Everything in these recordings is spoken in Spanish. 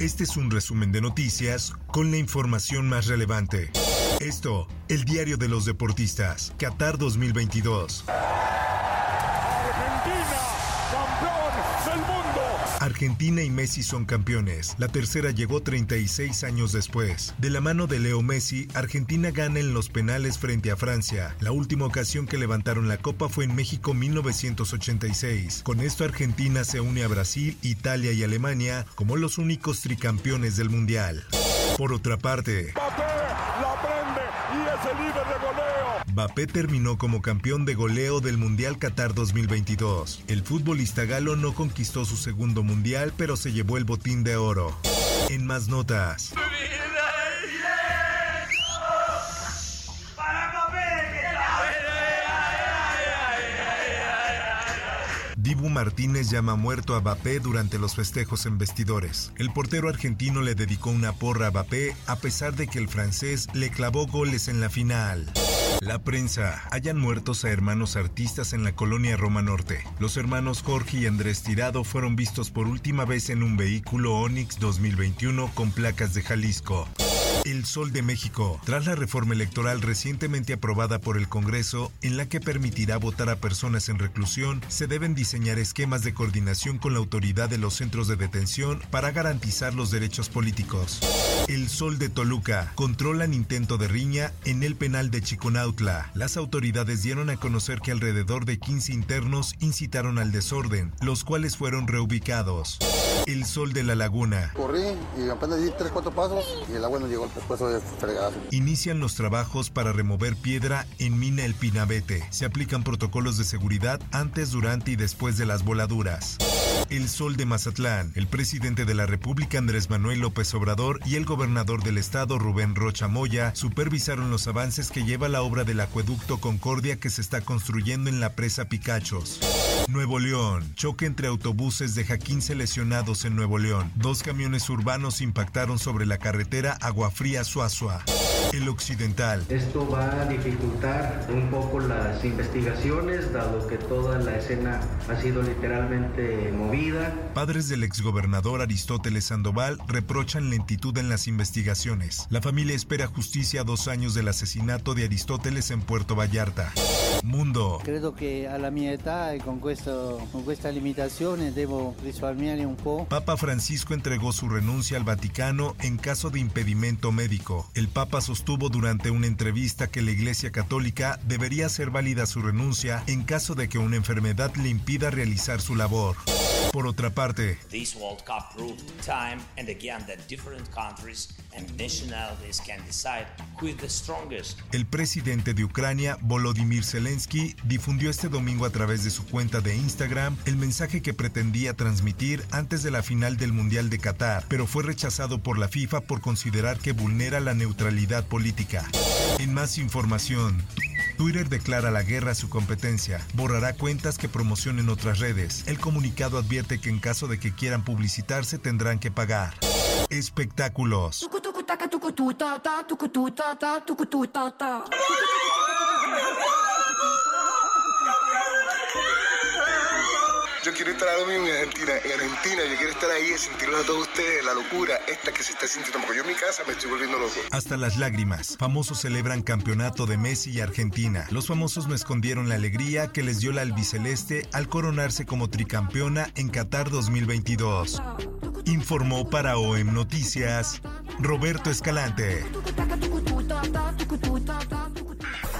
Este es un resumen de noticias con la información más relevante. Esto, el diario de los deportistas, Qatar 2022. Argentina y Messi son campeones. La tercera llegó 36 años después. De la mano de Leo Messi, Argentina gana en los penales frente a Francia. La última ocasión que levantaron la copa fue en México 1986. Con esto Argentina se une a Brasil, Italia y Alemania como los únicos tricampeones del Mundial. Por otra parte, Mbappé terminó como campeón de goleo del Mundial Qatar 2022. El futbolista galo no conquistó su segundo mundial, pero se llevó el botín de oro. En más notas. Dibu Martínez llama muerto a Mbappé durante los festejos en vestidores. El portero argentino le dedicó una porra a Mbappé a pesar de que el francés le clavó goles en la final. La prensa. Hayan muertos a hermanos artistas en la colonia Roma Norte. Los hermanos Jorge y Andrés Tirado fueron vistos por última vez en un vehículo Onix 2021 con placas de Jalisco. El Sol de México, tras la reforma electoral recientemente aprobada por el Congreso, en la que permitirá votar a personas en reclusión, se deben diseñar esquemas de coordinación con la autoridad de los centros de detención para garantizar los derechos políticos. El Sol de Toluca, controlan intento de riña en el penal de Chiconautla. Las autoridades dieron a conocer que alrededor de 15 internos incitaron al desorden, los cuales fueron reubicados. El Sol de la Laguna. Corrí y apenas di 3, 4 pasos y el agua no llegó al pescuezo de fregazo. Inician los trabajos para remover piedra en Mina El Pinabete. Se aplican protocolos de seguridad antes, durante y después de las voladuras. El Sol de Mazatlán. El presidente de la República Andrés Manuel López Obrador y el gobernador del estado Rubén Rocha Moya supervisaron los avances que lleva la obra del acueducto Concordia que se está construyendo en la presa Picachos. Nuevo León. Choque entre autobuses deja 15 lesionados en Nuevo León. Dos camiones urbanos impactaron sobre la carretera Aguafría Suazua. El Occidental. Esto va a dificultar un poco las investigaciones, dado que toda la escena ha sido literalmente movida. Padres del exgobernador Aristóteles Sandoval reprochan lentitud en las investigaciones. La familia espera justicia a dos años del asesinato de Aristóteles en Puerto Vallarta. Mundo. Credo che alla mia età e con, questo, con questa limitazione devo risparmiare un po'. Papa Francisco entregó su renuncia al Vaticano en caso de impedimento médico. El Papa sostuvo durante una entrevista que la Iglesia Católica debería hacer válida su renuncia en caso de que una enfermedad le impida realizar su labor. Por otra parte, This World Cup proved time and again that different countries and nationalities can decide who is the strongest. el presidente de Ucrania, Volodymyr Zelensky, difundió este domingo a través de su cuenta de Instagram el mensaje que pretendía transmitir antes de la final del Mundial de Qatar, pero fue rechazado por la FIFA por considerar que vulnera la neutralidad política. En más información, Twitter declara la guerra a su competencia, borrará cuentas que promocionen otras redes. El comunicado advierte que en caso de que quieran publicitarse tendrán que pagar. Espectáculos. Yo quiero estar ahora mismo en Argentina, en Argentina, yo quiero estar ahí y sentirlo a todos ustedes, la locura esta que se está sintiendo, porque yo en mi casa me estoy volviendo loco. Hasta las lágrimas. Famosos celebran campeonato de Messi y Argentina. Los famosos no escondieron la alegría que les dio la albiceleste al coronarse como tricampeona en Qatar 2022. Informó para OEM Noticias Roberto Escalante.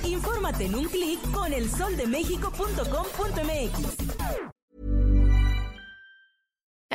Infórmate en un clic con elsoldemexico.com.mx.